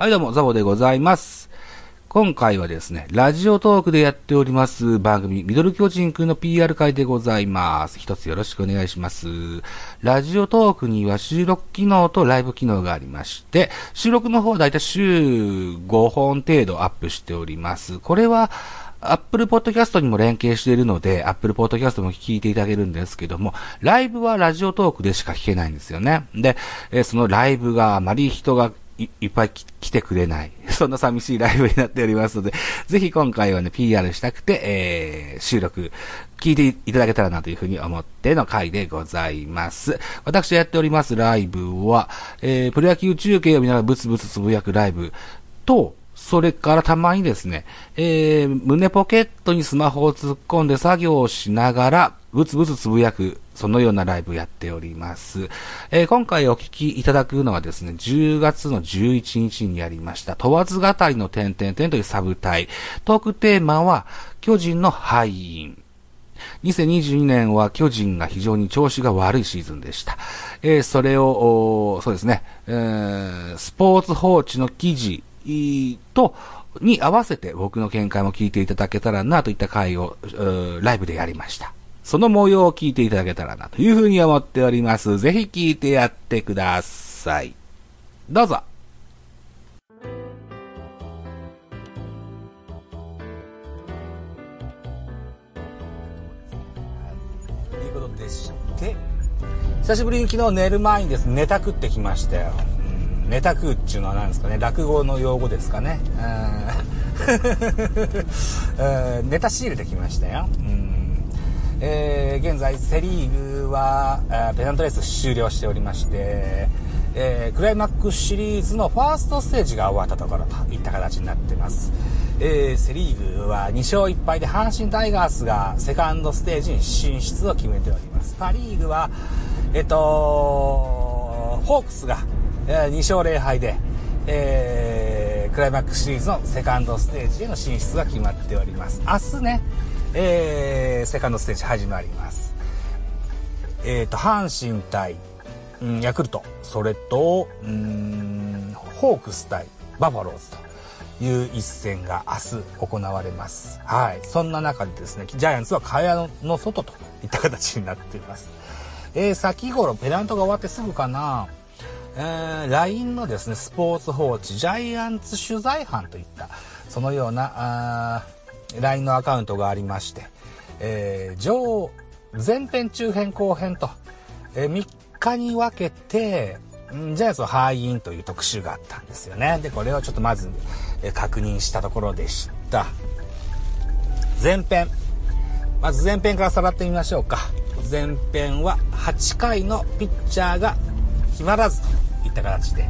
はい、どうも、ザボでございます。今回はですね、ラジオトークでやっております番組、ミドル巨人くんの PR 会でございます。一つよろしくお願いします。ラジオトークには収録機能とライブ機能がありまして、収録の方はだいたい週5本程度アップしております。これは、Apple Podcast にも連携しているので、Apple Podcast も聞いていただけるんですけども、ライブはラジオトークでしか聞けないんですよね。で、えそのライブがあまり人がいっぱい来てくれない。そんな寂しいライブになっておりますので、ぜひ今回はね、PR したくて、えー、収録、聞いていただけたらなというふうに思っての回でございます。私がやっておりますライブは、えー、プロ野球中継を見ながらブツブツつぶやくライブと、それからたまにですね、えー、胸ポケットにスマホを突っ込んで作業をしながら、ブツブツつぶやく、そのようなライブやっております。えー今回お聞きいただくのはですね、10月の11日にやりました、問わず語りの点々点というサブタイ。トークテーマは、巨人の敗因。2022年は巨人が非常に調子が悪いシーズンでした。えーそれを、そうですね、えースポーツ報知の記事と、に合わせて僕の見解も聞いていただけたらなといった回を、ライブでやりました。その模様を聞いていただけたらなというふうに思っております。ぜひ聞いてやってください。どうぞ。ということでして、久しぶりに昨日寝る前にですね、ネタ食ってきましたよ。うん、ネタ食うっていうのは何ですかね、落語の用語ですかね。うん うんネタ仕入れてきましたよ。うんえー現在セ・リーグはペナントレース終了しておりまして、えークライマックスシリーズのファーストステージが終わったところといった形になっています、えーセ・リーグは2勝1敗で阪神タイガースがセカンドステージに進出を決めております。パ・リーグはえっとホークスが、え2勝0敗で、えークライマックスシリーズのセカンドステージへの進出が決まっております。明日ね、えーセカンドステージ始まりますえっ、と、阪神対、うん、ヤクルト、それと、うん、ホークス対バファローズという一戦が明日行われます。はい。そんな中でですね、ジャイアンツは蚊帳の外といった形になっています。えー先頃、ペナントが終わってすぐかな、えー LINE のですね、スポーツ報知、ジャイアンツ取材班といった、そのような、あ LINE のアカウントがありまして、えー上、前編、中編、後編と、え3日に分けて、んジャイアンツの敗因という特集があったんですよね。で、これをちょっとまず、え確認したところでした。前編。まず前編からさらってみましょうか。前編は8回のピッチャーが決まらずといった形で、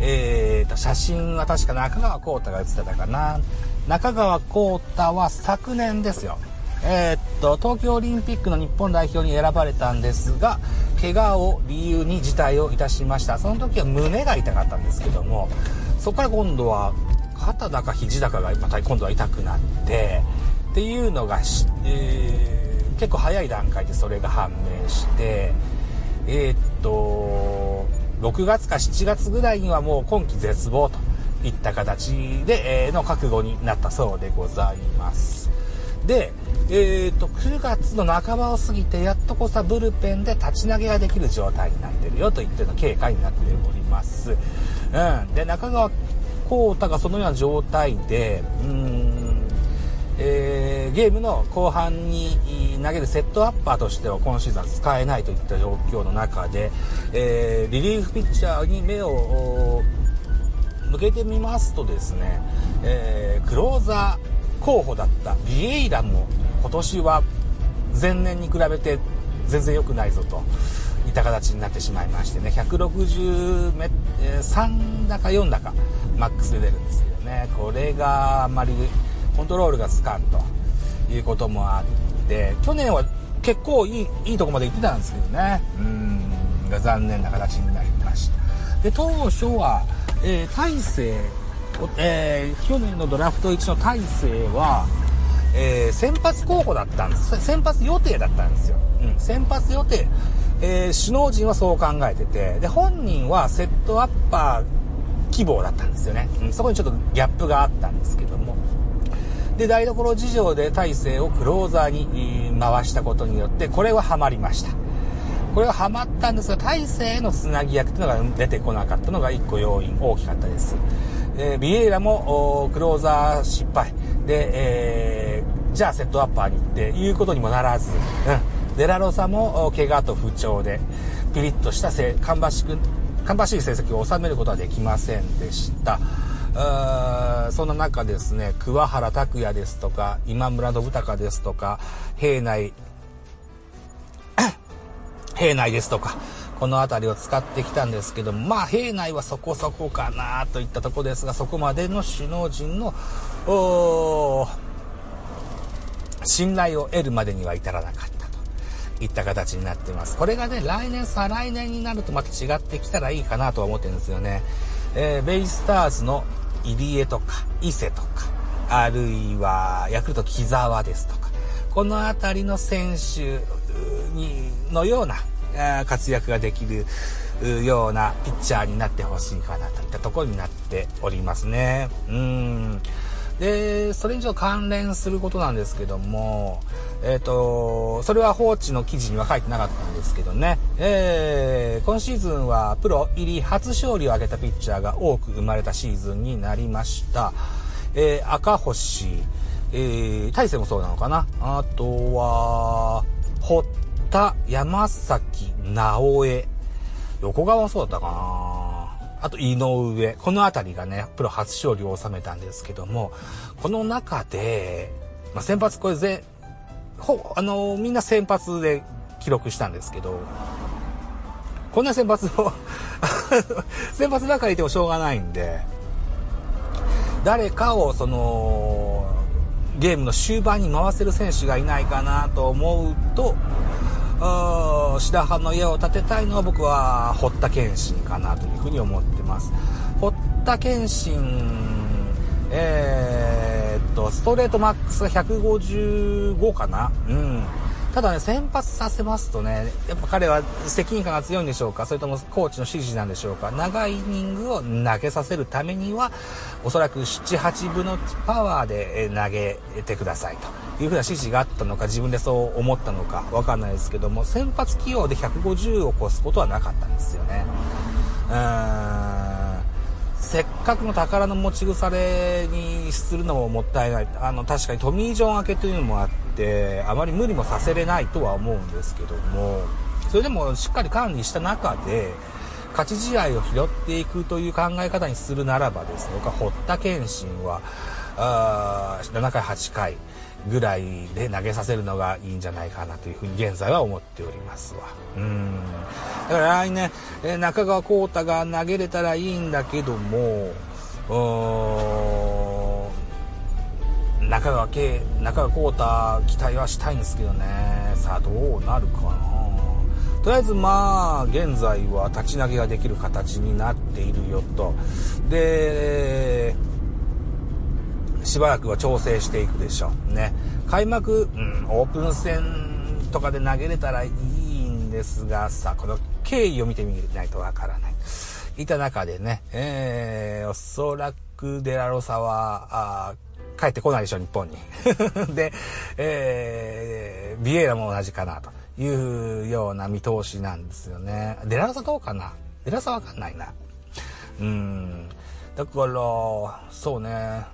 えーと、写真は確か中川幸太が写ってたかな。中川幸太は昨年ですよ。えーっと、東京オリンピックの日本代表に選ばれたんですが、怪我を理由に辞退をいたしました。その時は胸が痛かったんですけども、そこから今度は肩だか肘だかがまた今度は痛くなって、っていうのが、えー結構早い段階でそれが判明して、えーっと、6月か7月ぐらいにはもう今季絶望といった形で、えーの覚悟になったそうでございます。で、えーっと、9月の半ばを過ぎて、やっとこさブルペンで立ち投げができる状態になってるよといったような経過になっております。うん。で、中川幸太がそのような状態で、うーん、えーゲームの後半に投げるセットアッパーとしては今シーズンは使えないといった状況の中で、えーリリーフピッチャーに目を向けてみますとですね、えークローザー候補だったビエイラも今年は前年に比べて全然良くないぞといった形になってしまいましてね160メ、えー3だか4だかマックスで出るんですけどねこれがあまりコントロールがつかんということもあって去年は結構いいいいとこまで行ってたんですけどね。うんが残念な形になりました。で当初は、えー大勢、えー去年のドラフト1の大勢は、えー先発候補だったんです先発予定だったんですよ、うん、先発予定、えー首脳陣はそう考えててで本人はセットアッパー希望だったんですよね。うん、そこにちょっとギャップがあったんですけども。で、台所事情で大勢をクローザーに回したことによって、これはハマりました。これはハマったんですが、大勢のつなぎ役っていうのが出てこなかったのが一個要因、大きかったです。えー、ビエイラもクローザー失敗。で、えー、じゃあセットアッパーに行っていうことにもならず、うん。デラロサも怪我と不調で、ピリッとしたせ芳しく、芳しい成績を収めることはできませんでした。そんな中ですね、桑原拓也ですとか、今村信孝ですとか、平内、平内ですとか、この辺りを使ってきたんですけど、まあ、平内はそこそこかなといったとこですが、そこまでの首脳陣の、信頼を得るまでには至らなかったといった形になっています。これがね、来年、再来年になるとまた違ってきたらいいかなとは思ってるんですよね。えー、ベイスターズの入江とか、伊勢とか、あるいは、ヤクルト木沢ですとか、このあたりの選手に、のような活躍ができるようなピッチャーになってほしいかなといったところになっておりますね。うん。で、それ以上関連することなんですけども、えっ、ー、と、それは放置の記事には書いてなかったんですけどね、えー、今シーズンはプロ入り初勝利を挙げたピッチャーが多く生まれたシーズンになりました。えー、赤星、えー、大勢もそうなのかな。あとは、堀田、山崎、直江、横川もそうだったかな。あと井上、このあたりがね、プロ初勝利を収めたんですけども、この中で、まあ、先発これぜ、ほ、あのー、みんな先発で記録したんですけど、こんな先発を 先発ばかりいてもしょうがないんで、誰かをその、ゲームの終盤に回せる選手がいないかなと思うと、白羽の家を建てたいのは僕は堀田健信かなというふうに思ってます。堀田健信、えー、っと、ストレートマックスが155かな？うん。ただね、先発させますとね、やっぱ彼は責任感が強いんでしょうか？それともコーチの指示なんでしょうか？長いイニングを投げさせるためには、おそらく7、8分のパワーで投げてくださいというふうな指示があったのか、自分でそう思ったのかわかんないですけども、先発起用で150を超すことはなかったんですよね。うーん。せっかくの宝の持ち腐れにするのももったいない。あの、確かにトミー・ジョン明けというのもあって、あまり無理もさせれないとは思うんですけども、それでもしっかり管理した中で、勝ち試合を拾っていくという考え方にするならばですね、僕は堀田健信は、あ7回、8回、ぐらいで投げさせるのがいいんじゃないかなというふうに現在は思っておりますわ。うん。だから来年、え中川幸太が投げれたらいいんだけども、中川圭、中川幸太期待はしたいんですけどね。さあどうなるかな。とりあえずまあ、現在は立ち投げができる形になっているよと。で、しばらくは調整していくでしょう。ね。開幕、うん、オープン戦とかで投げれたらいいんですが、さ、この経緯を見てみないとわからない。いた中でね、えー、おそらくデラロサは、あ帰ってこないでしょ、日本に。で、えー、ビエイラも同じかな、というような見通しなんですよね。デラロサどうかな？デラロサわかんないな。うん。だから、そうね。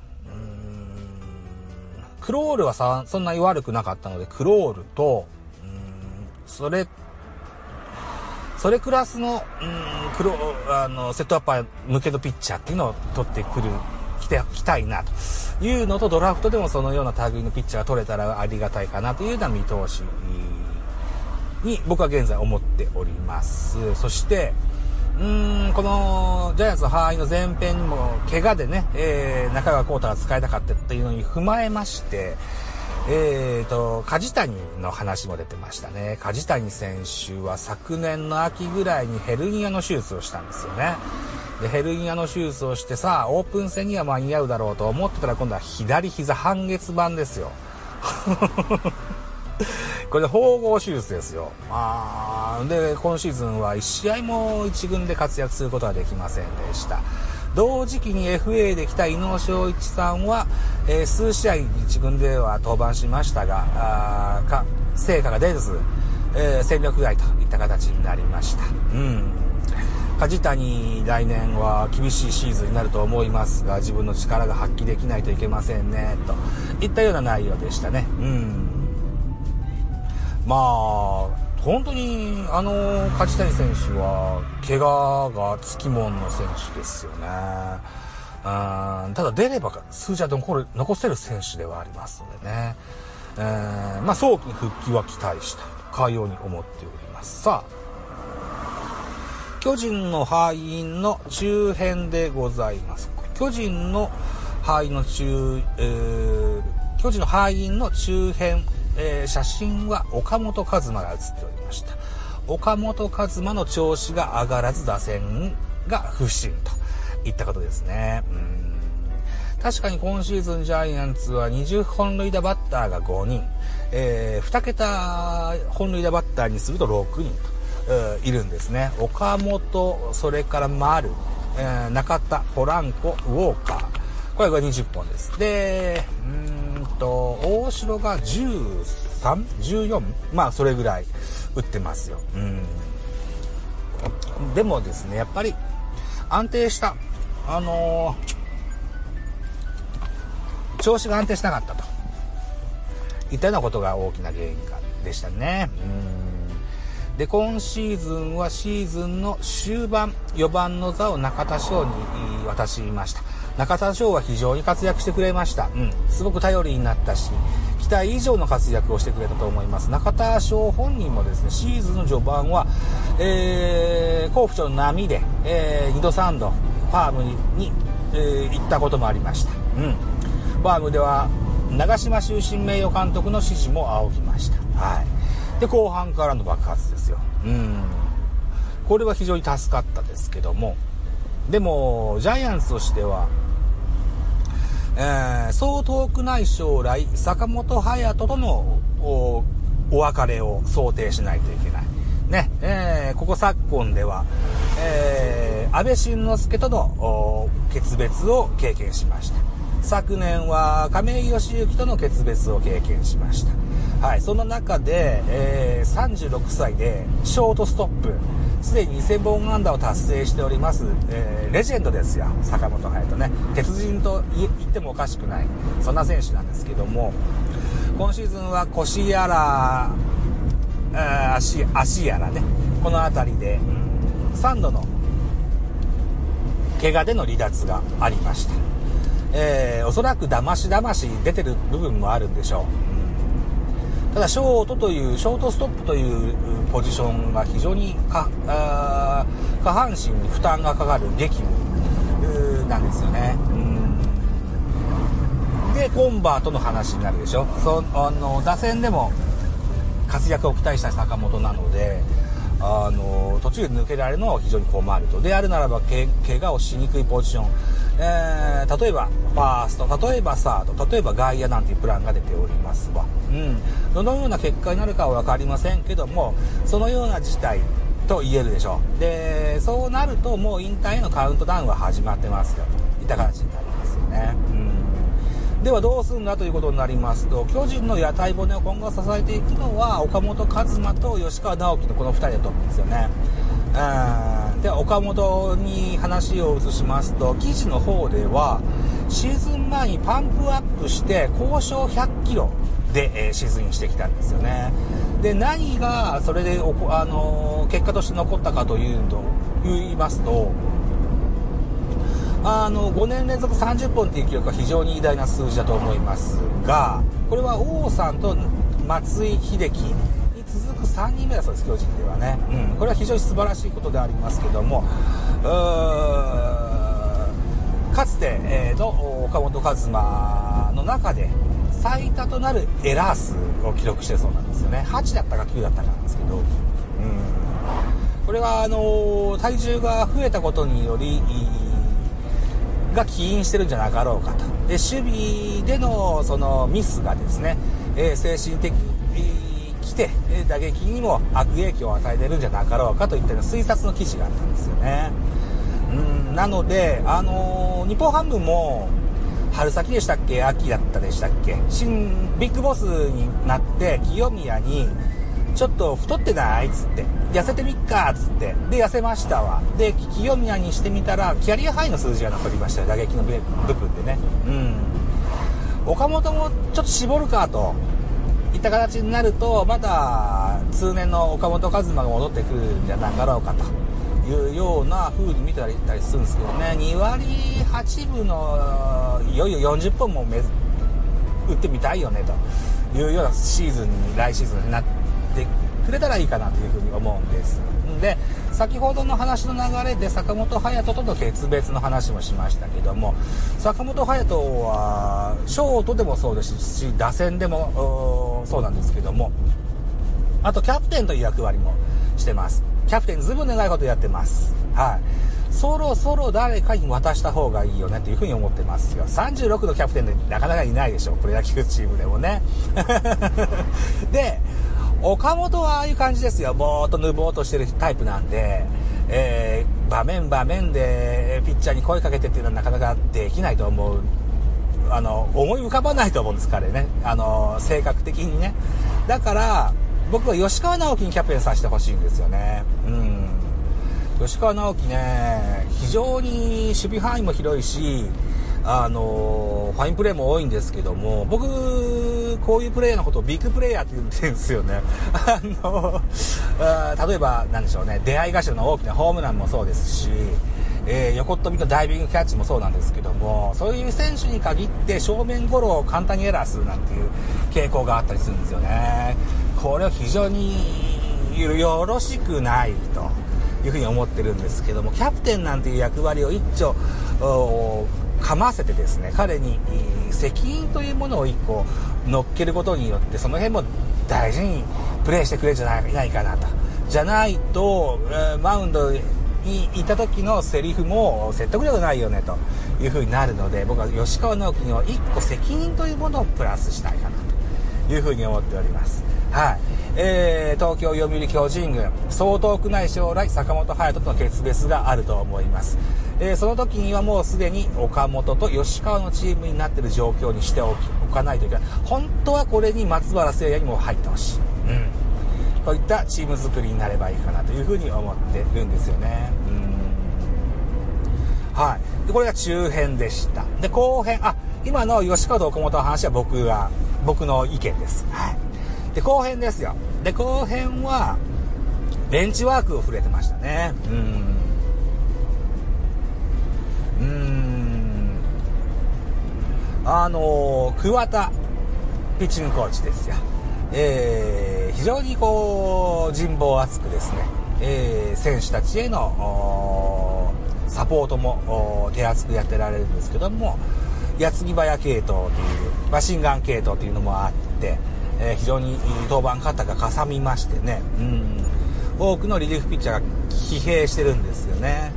クロールはさ、そんなに悪くなかったので、クロールと、うん、それ、それクラスの、うん、クロあの、セットアッパー向けのピッチャーっていうのを取ってくる、来て、来たいな、というのと、ドラフトでもそのような類のピッチャーが取れたらありがたいかなというような見通しに僕は現在思っております。そして、うーん、このジャイアンツの敗の前編にも怪我でね、えー、中川幸太が使えなかったっていうのに踏まえまして、えーと、梶谷の話も出てましたね。梶谷選手は昨年の秋ぐらいにヘルニアの手術をしたんですよね。で、ヘルニアの手術をしてさ、オープン戦には間に合うだろうと思ってたら今度は左膝半月板ですよ。これで縫合手術ですよ。あで、今シーズンは1試合も1軍で活躍することはできませんでした。同時期に FA で来た伊野昌一さんは、えー、数試合一軍では登板しましたが、あか成果が出ず、えー、戦力外といった形になりました。うん梶谷来年は厳しいシーズンになると思いますが自分の力が発揮できないといけませんねといったような内容でしたねうんまあ本当にあの梶谷選手は怪我がつきもんの選手ですよね。うんただ出れば数字は残る残せる選手ではありますのでね、えー、まあ早期に復帰は期待したいかように思っております。さあ巨人の敗因の中編でございます。巨人の敗因の中、えー、巨人の敗因の中編、えー、写真は岡本和真が写っておりました。岡本和真の調子が上がらず打線が不振といったことですね。うん確かに今シーズンジャイアンツは20本塁打バッターが5人、えー、2桁本塁打バッターにすると6人と。いるんですね。岡本、それから丸、えー、中田、ポランコ、ウォーカー。これが20本です。で、うんと、大城が13、14? まあ、それぐらい打ってますよ。うん。でもですね、やっぱり安定した、あのー、調子が安定しなかったと。いったようなことが大きな原因でしたね。うんで、今シーズンはシーズンの終盤、4番の座を中田翔に渡しました。中田翔は非常に活躍してくれました。うん。すごく頼りになったし、期待以上の活躍をしてくれたと思います。中田翔本人もですね、シーズンの序盤は、えー、甲府町の波で、えー、2度3度、ファームに、にえー、行ったこともありました。うん。ファームでは、長島終身名誉監督の指示も仰ぎました。はい。で、後半からの爆発ですよ。うん。これは非常に助かったですけども、でも、ジャイアンツとしては、えー、そう遠くない将来、坂本勇人とのお別れを想定しないといけない。ね、えー、ここ昨今では、えー、安倍晋之助との決別を経験しました。昨年は亀井義行との決別を経験しました。はい、その中で、えー、36歳でショートストップ、すでに2000本安打を達成しております、えー、レジェンドですよ、坂本勇人ね。鉄人と言ってもおかしくない、そんな選手なんですけども、今シーズンは腰やら、足、足やらね、この辺りで、うん、3度の怪我での離脱がありました。えー、おそらく騙し騙し出てる部分もあるんでしょう。ただショートというショートストップというポジションが非常に下半身に負担がかかる激務なんですよね。でコンバートの話になるでしょ。そあの打線でも活躍を期待した坂本なのであの途中で抜けられるのは非常に困ると。であるならば怪我をしにくいポジション。えー、例えばファースト、例えばサード、例えば外野なんていうプランが出ておりますわ。うん。どのような結果になるかは分かりませんけども、そのような事態と言えるでしょう。で、そうなるともう引退へのカウントダウンは始まってますよ、といった形になりますよね。うん。ではどうするんだということになりますと、巨人の屋台骨を今後支えていくのは、岡本和真と吉川直樹のこの2人だと思うんですよね。で岡本に話を移しますと記事の方ではシーズン前にパンプアップして交渉100キロで、えー、シーズンしてきたんですよね。で何がそれであの結果として残ったかというと言いますとあの5年連続30本という記録は非常に偉大な数字だと思いますがこれは王さんと松井秀喜3人目だそうです、巨人ではね。うん、これは非常に素晴らしいことでありますけども、かつて、えー、の岡本和真の中で最多となるエラー数を記録してるそうなんですよね。8だったか9だったかなんですけど、うん、これはあの体重が増えたことにより、が起因してるんじゃなかろうかと。で、守備でのそのミスがですね、えー、精神的来て、打撃にも悪影響を与えてるんじゃなかろうかといったような推察の記事があったんですよね。うん、なので、あのー、日本ハムも、春先でしたっけ？秋だったでしたっけ？新ビッグボスになって清宮にちょっと太ってないっつって痩せてみっかっつってで痩せましたわ。で清宮にしてみたらキャリアハイの数字が残りましたよ。打撃の部分でね。うん。岡本もちょっと絞るかと。いった形になるとまた通年の岡本和真が戻ってくるんじゃなかろうかというような風に見てたりするんですけどね。2割8分のいよいよ40本も打ってみたいよねというようなシーズンに来シーズンになってくれたらいいかなというふうに思うんです。で先ほどの話の流れで坂本勇人との決別の話もしましたけども坂本勇人はショートでもそうですし打線でもそうなんですけどもあとキャプテンという役割もしてますキャプテンずいぶん長いことやってます。はい。そろそろ誰かに渡した方がいいよねというふうに思ってますよ。36のキャプテンでなかなかいないでしょう。プロ野球チームでもね。で、岡本はああいう感じですよ。ぼーっとぬぼーっとしてるタイプなんで、えー、場面場面でピッチャーに声かけてっていうのはなかなかできないと思う。あの、思い浮かばないと思うんです、彼ね。あの、性格的にね。だから、僕は吉川直樹にキャプテンさせてほしいんですよね。うん。吉川直樹ね、非常に守備範囲も広いし、あの、ファインプレーも多いんですけども、僕、こういうプレーのことをビッグプレーヤーって言ってるんですよね。あの、あ例えば、なんでしょうね、出会い頭の大きなホームランもそうですし、えー、横っ飛びとダイビングキャッチもそうなんですけども、そういう選手に限って正面ゴロを簡単にエラーするなんていう傾向があったりするんですよね。これは非常によろしくないというふうに思ってるんですけども、キャプテンなんていう役割を一丁、かませてですね、彼に責任というものを一個乗っけることによって、その辺も大事にプレーしてくれるんじゃないかなと。じゃないと、マウンドにいた時のセリフも説得力ないよねというふうになるので、僕は吉川直樹には一個責任というものをプラスしたいかなというふうに思っております。はい。えー、東京読売巨人軍、そう遠くない将来、坂本勇人との決別があると思います。えー、その時にはもうすでに岡本と吉川のチームになっている状況にしておかないといけない。本当はこれに松原聖也にも入ってほしい。うん。こういったチーム作りになればいいかなというふうに思ってるんですよね。うん。はい。で、これが中編でした。で、後編、あ、今の吉川と岡本の話は僕が、僕の意見です。はい。で、後編ですよ。で、後編は、ベンチワークを触れてましたね。うん。あのー、桑田、ピッチングコーチですよ。えー、非常にこう、人望厚くですね、えー、選手たちへの、サポートも手厚くやってられるんですけども、矢継ぎ早系統という、マシンガン系統というのもあって、えー、非常に登板方がかさみましてね、うん、多くのリリーフピッチャーが疲弊してるんですよね。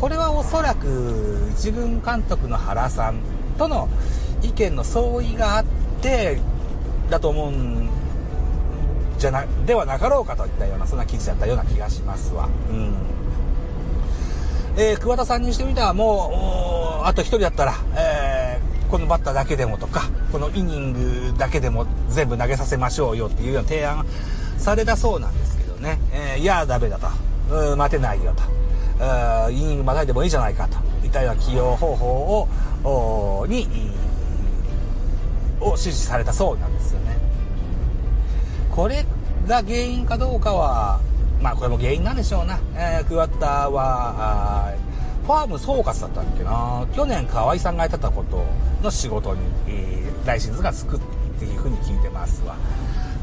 これはおそらく一軍監督の原さんとの意見の相違があってだと思うんじゃなではなかろうかといったようなそんな記事だったような気がしますわ。うん。えー、桑田さんにしてみたらもうあと1人だったら、えーこのバッターだけでもとか、このイニングだけでも全部投げさせましょうよっていうような提案されたそうなんですけどね、えー、いや、ダメだと、う待てないよと、イニングまたいでもいいじゃないかと。いったような起用方法を、に、を指示されたそうなんですよね。これが原因かどうかは、まあこれも原因なんでしょうな。えー、クワッターは、ファーム総括だったっけな去年河合さんがやってたことの仕事に、えー、ライシンズがつくっていうふうに聞いてますわ。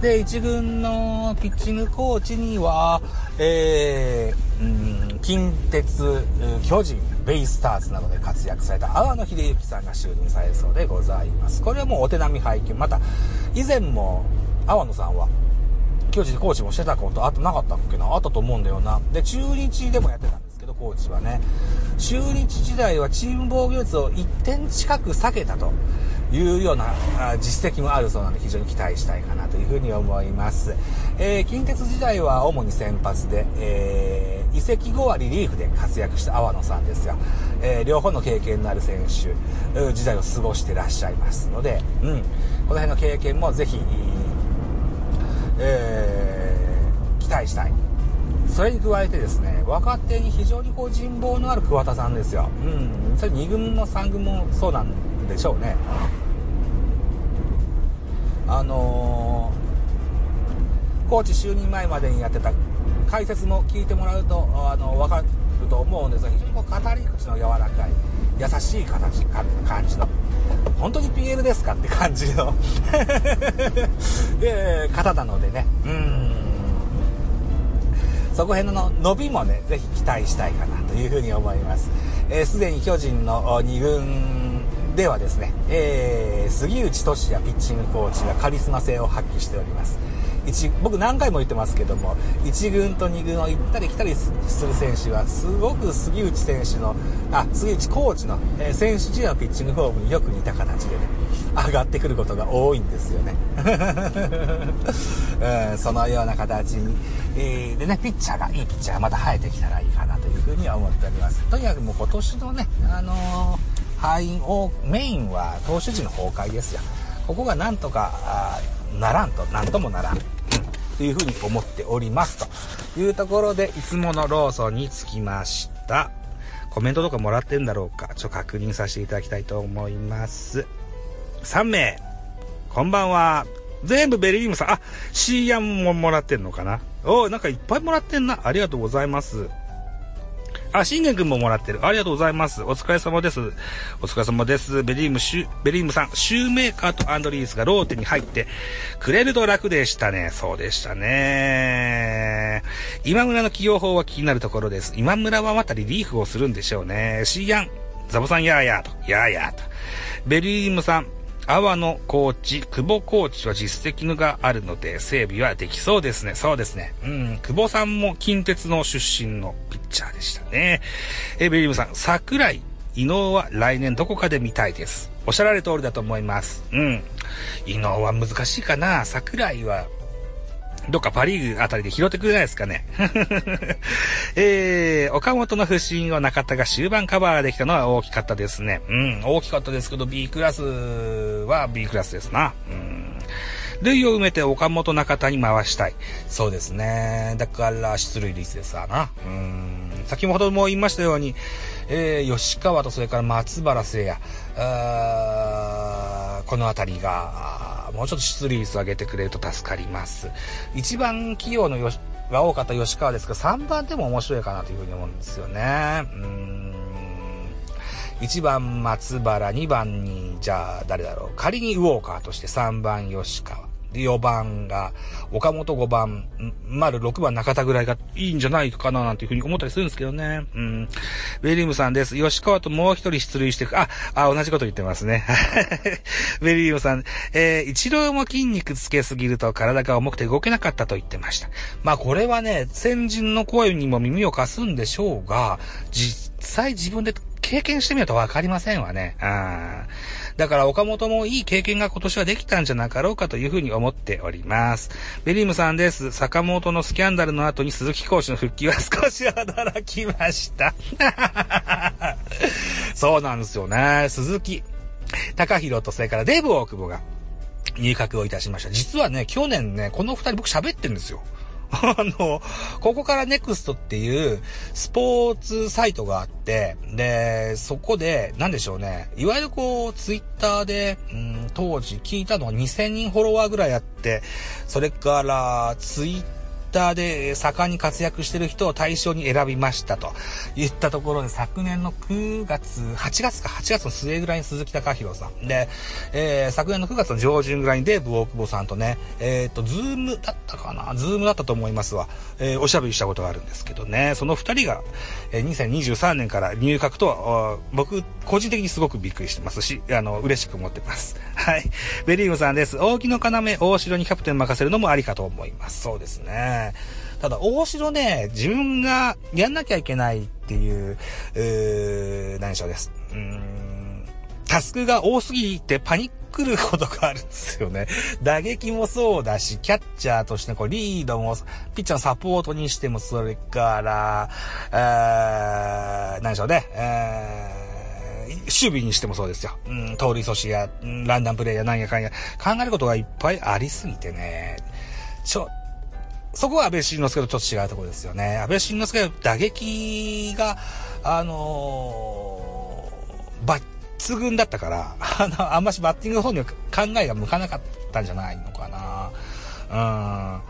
で、一軍のピッチングコーチには、えー、うん、近鉄、巨人、ベイスターズなどで活躍された阿野秀幸さんが就任されそうでございます。これはもうお手並み拝見。また、以前も阿野さんは、巨人コーチもしてたことあとなかったっけな？あったと思うんだよな。で、中日でもやってたんですけど、コーチはね。中日時代はチーム防御率を1点近く下げたというような実績もあるそうなので非常に期待したいかなというふうに思います。えー、近鉄時代は主に先発で、え、移籍後はリリーフで活躍した阿波野さんですが、えー、両方の経験のある選手、時代を過ごしてらっしゃいますので、うん、この辺の経験もぜひ、えー、期待したい。それに加えてですね、若手に非常にこう人望のある桑田さんですよ。うん。それ2軍も3軍もそうなんでしょうね。あのー、コーチ就任前までにやってた解説も聞いてもらうと、あの、わかると思うんですが、非常にこう語り口の柔らかい、優しい形か、感じの、本当に PL ですかって感じのえ方なのでね、うん。そこ辺の伸びもね、ぜひ期待したいかなというふうに思います。えー、すでに巨人の2軍ではですね、えー、杉内俊也ピッチングコーチがカリスマ性を発揮しております。一僕何回も言ってますけども1軍と2軍を行ったり来たりする選手はすごく杉内選手のあ杉内コーチの、えー、選手時代のピッチングフォームによく似た形でね上がってくることが多いんですよね、うん、そのような形に、えー、でねピッチャーがいいピッチャーがまた生えてきたらいいかなというふうには思っております。とにかくもう今年のねあのー、敗因をメインは投手陣の崩壊ですよ。ここがなんとかならんとなんともならん。というふうに思っております。というところでいつものローソンに着きました。コメントとかもらってんだろうか。ちょっと確認させていただきたいと思います。3名こんばんは。全部ベリームさん。あシーヤンももらってんのかな。おなんかいっぱいもらってんな。ありがとうございます。あ、信玄くんももらってる。ありがとうございます。お疲れ様です。お疲れ様です。ベリーム、シュ、ベリームさん、シューメーカーとアンドリースがローテに入ってくれると楽でしたね。そうでしたね。今村の起用法は気になるところです。今村はまたリリーフをするんでしょうね。シーヤン、ザボさんやーやーと、やーやーと。ベリームさん、阿波野コーチ、久保コーチは実績があるので、整備はできそうですね。そうですね。うん、久保さんも近鉄の出身のピッチャーでしたね。え、ベリームさん、桜井、伊能は来年どこかで見たいです。おっしゃられる通りだと思います。うん。伊能は難しいかな。桜井はどっかパリーグあたりで拾ってくれないですかね。えー、岡本の不振を中田が終盤カバーできたのは大きかったですね。うん、大きかったですけど B クラスは B クラスですな。うん。塁を埋めて岡本中田に回したい。そうですね。だから出塁率ですわな。うん。先ほども言いましたように、えー、吉川とそれから松原聖也、この辺りが、もうちょっと出塁率上げてくれると助かります。一番器用のよしが多かった吉川ですが、3番でも面白いかなというふうに思うんですよね。うん。1番松原、2番に、じゃあ誰だろう。仮にウォーカーとして3番吉川。4番が、岡本5番、丸6番中田ぐらいがいいんじゃないかななんていうふうに思ったりするんですけどね。うん。ウェリームさんです。吉川ともう一人出塁してく、あ、あ、同じこと言ってますね。ウェリームさん、えー、一郎も筋肉つけすぎると体が重くて動けなかったと言ってました。まあこれはね、先人の声にも耳を貸すんでしょうが、実際自分で経験してみるとわかりませんわね。あだから岡本もいい経験が今年はできたんじゃなかろうかというふうに思っております。ベリムさんです。坂本のスキャンダルの後に鈴木講師の復帰は少し驚きました。そうなんですよね。鈴木、高弘とそれからデブ大久保が入閣をいたしました。実はね、去年ね、この二人僕喋ってるんですよ。あの、ここから NEXT っていうスポーツサイトがあって、で、そこで、なんでしょうね。いわゆるこう、ツイッターで、うん、当時聞いたのは2000人フォロワーぐらいあって、それから、ツイッターで盛んに活躍してる人を対象に選びましたと言ったところで昨年の9月、8月か、8月の末ぐらいに鈴木尚広さん。で、えー、昨年の9月の上旬ぐらいにデーブ大久保さんとね、えっ、ー、と、ズームだったかな？ズームだったと思いますわ。えー、おしゃべりしたことがあるんですけどね、その二人が、えー、2023年から入閣とは、僕、個人的にすごくびっくりしてますし、あの、嬉しく思ってます。はい。ベリームさんです。扇の要、大城にキャプテン任せるのもありかと思います。そうですね。ただ、大城ね、自分がやんなきゃいけないっていう、う何でしょうです。うんタスクが多すぎてパニックることがあるんですよね。打撃もそうだし、キャッチャーとしてこうリードも、ピッチャーのサポートにしても、それから、えー、何でしょうね、えー、守備にしてもそうですよ。うん、盗塁阻止や、ランダムプレイやなんやかんや、考えることがいっぱいありすぎてね、ちょ、そこは安倍晋之助とちょっと違うところですよね。安倍晋之助は打撃が、あのー、抜群だったから、あの、あんましバッティングの方には考えが向かなかったんじゃないのかな。うん。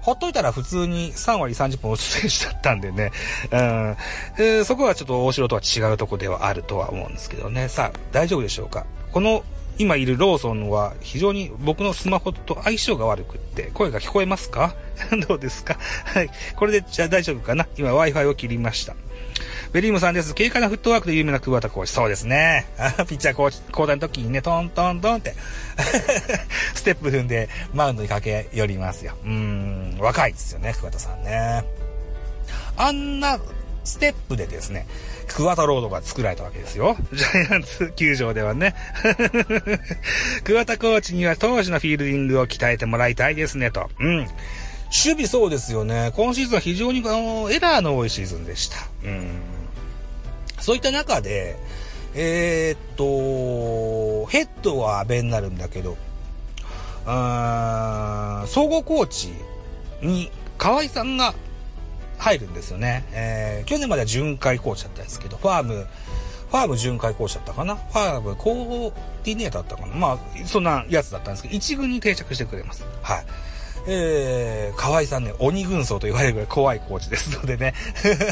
ほっといたら普通に3割30本打つ選手だったんでね。うん。えー、そこはちょっと大城とは違うとこではあるとは思うんですけどね。さあ、大丈夫でしょうかこの今いるローソンは非常に僕のスマホと相性が悪くって、声が聞こえますか？どうですか？はい。これでじゃあ大丈夫かな？今 Wi-Fi を切りました。ベリームさんです。軽快なフットワークで有名な桑田コーチ。そうですね。ピッチャーコーチ、交代の時にね、トントントンって ステップ踏んでマウンドに駆け寄りますよ。うん、若いですよね、桑田さんね。あんなステップでですね、桑田ロードが作られたわけですよ。ジャイアンツ球場ではね。桑田コーチには当時のフィールディングを鍛えてもらいたいですね、と。うん。守備そうですよね。今シーズンは非常にあのエラーの多いシーズンでした。うん。そういった中で、えー、っと、ヘッドは阿部になるんだけど、あ総合コーチに河合さんが入るんですよね。えー、去年までは巡回コーチだったんですけど、ファーム、ファーム巡回コーチだったかな？ファームコーディネーターだったかな？まあ、そんなやつだったんですけど、一軍に定着してくれます。はい。えー、河合さんね、鬼軍曹と言われるぐらい怖いコーチですのでね、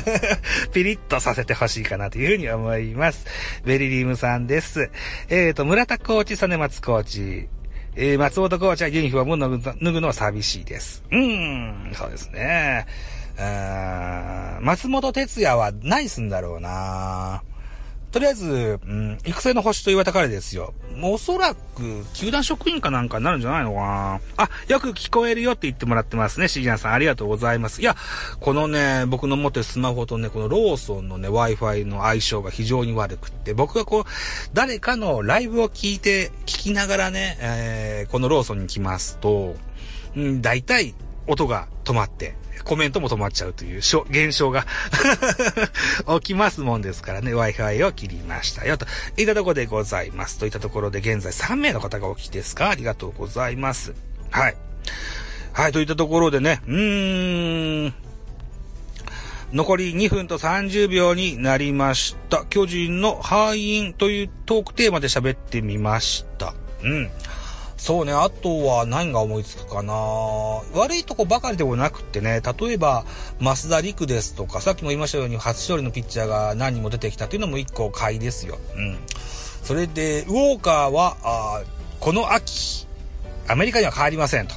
ピリッとさせてほしいかなというふうに思います。ベリリームさんです。えーと、村田コーチ、実松コーチ、えー、松本コーチはユニフォームを脱ぐのは寂しいです。うーん、そうですね。松本哲也は何すんだろうなとりあえず、うん、育成の星と言われた彼ですよ。もうおそらく、球団職員かなんかになるんじゃないのかなあ、よく聞こえるよって言ってもらってますね。シギアンさん、ありがとうございます。いや、このね、僕の持ってるスマホとね、このローソンのね、Wi-Fi の相性が非常に悪くって、僕がこう、誰かのライブを聞いて、聞きながらね、えー、このローソンに来ますと、うん、大体、音が止まって、コメントも止まっちゃうという現象が 起きますもんですからね、Wi-Fi を切りましたよ、といったところでございます。といったところで現在3名の方がお聞きですか？ありがとうございます。はい。はい、といったところでね、うーん、残り2分と30秒になりました。巨人の敗因というトークテーマで喋ってみました。うん。そうね、あとは何が思いつくかな悪いとこばかりでもなくってね、例えば、増田陸ですとか、さっきも言いましたように初勝利のピッチャーが何人も出てきたというのも一個買いですよ。うん。それで、ウォーカーは、あこの秋、アメリカには変わりませんと。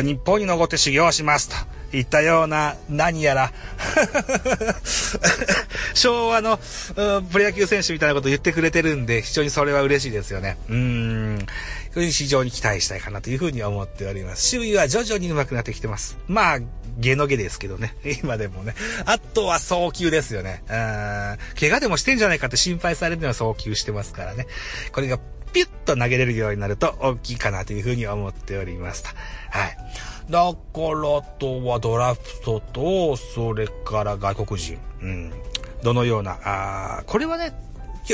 日本に残って修行しますと。いったような、何やら 昭和の、プロ野球選手みたいなこと言ってくれてるんで、非常にそれは嬉しいですよね。うーん。非常に期待したいかなというふうに思っております。守備は徐々に上手くなってきてます。まあ、ゲのゲですけどね。今でもね。あとは早球ですよね。うん。怪我でもしてんじゃないかって心配されるのは早球してますからね。これがピュッと投げれるようになると大きいかなというふうに思っておりますと。はい。だから、とはドラフトと、それから外国人。うん。どのような、あこれはね、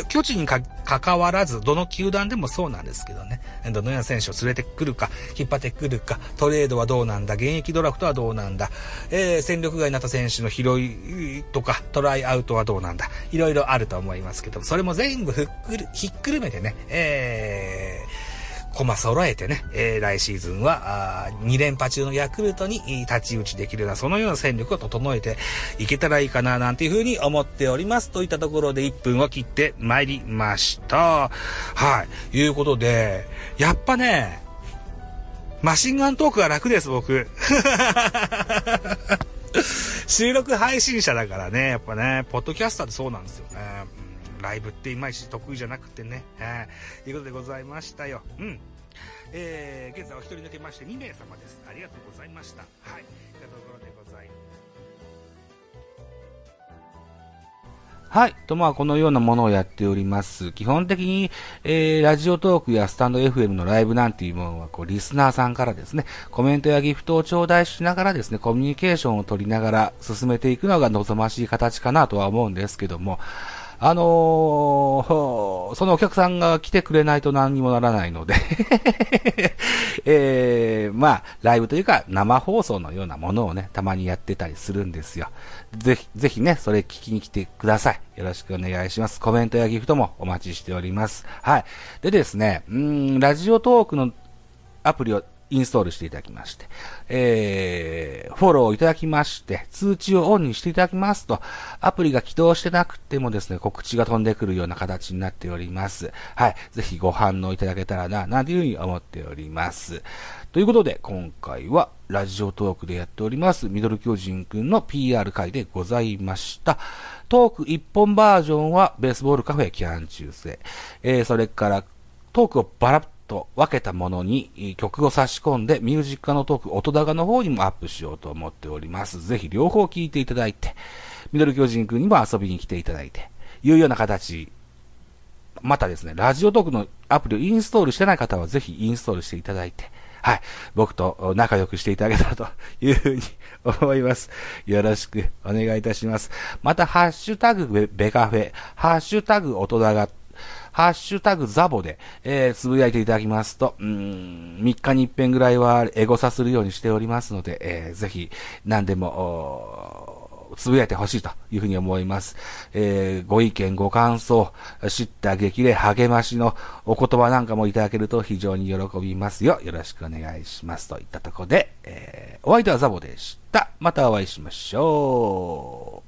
巨人にか関わらず、どの球団でもそうなんですけどね。どのような選手を連れてくるか、引っ張ってくるか、トレードはどうなんだ、現役ドラフトはどうなんだ、えー、戦力外になった選手の拾いとか、トライアウトはどうなんだ、いろいろあると思いますけども、それも全部ふっくる、ひっくるめてね、えー、駒揃えてね、えー、来シーズンは、2連覇中のヤクルトに立ち打ちできるような、そのような戦力を整えていけたらいいかな、なんていうふうに思っております。といったところで1分を切って参りました。はい。いうことで、やっぱね、マシンガントークが楽です、僕。収録配信者だからね、やっぱね、ポッドキャスターってそうなんですよね。ライブっていまいち得意じゃなくてね、えー、ということでございましたよ。うん。えー、現在お一人抜けまして2名様です。ありがとうございました。はい。というところでございます。はい。と、まあ、このようなものをやっております。基本的に、えー、ラジオトークやスタンド FM のライブなんていうものは、こう、リスナーさんからですね、コメントやギフトを頂戴しながらですね、コミュニケーションを取りながら進めていくのが望ましい形かなとは思うんですけども、あのー、そのお客さんが来てくれないと何にもならないので えー、まあ、ライブというか生放送のようなものをね、たまにやってたりするんですよ。ぜひ、ぜひね、それ聞きに来てください。よろしくお願いします。コメントやギフトもお待ちしております。はい。でですね、うん、ラジオトークのアプリをインストールしていただきまして、えー、フォローいただきまして、通知をオンにしていただきますと、アプリが起動してなくてもですね、告知が飛んでくるような形になっております。はい。ぜひご反応いただけたらな、なんていうふうに思っております。ということで、今回は、ラジオトークでやっております、ミドル巨人くんの PR 会でございました。トーク1本バージョンは、ベースボールカフェキャン中世。えー、それから、トークをバラッと分けたものに曲を差し込んでミュージック化のトーク、音高の方にもアップしようと思っております。ぜひ両方聴いていただいて、ミドル巨人くんにも遊びに来ていただいて、いうような形。またですね、ラジオトークのアプリをインストールしてない方はぜひインストールしていただいて、はい。僕と仲良くしていただけたらというふうに思います。よろしくお願いいたします。また、ハッシュタグベカフェ、ハッシュタグ音高ハッシュタグザボで、えー、つぶやいていただきますと、うん、3日に一遍ぐらいはエゴサするようにしておりますので、えー、ぜひ、何でも、つぶやいてほしいというふうに思います。えー、ご意見、ご感想、知った激励、励ましのお言葉なんかもいただけると非常に喜びますよ。よろしくお願いします。といったとこで、えー、お相手はザボでした。またお会いしましょう。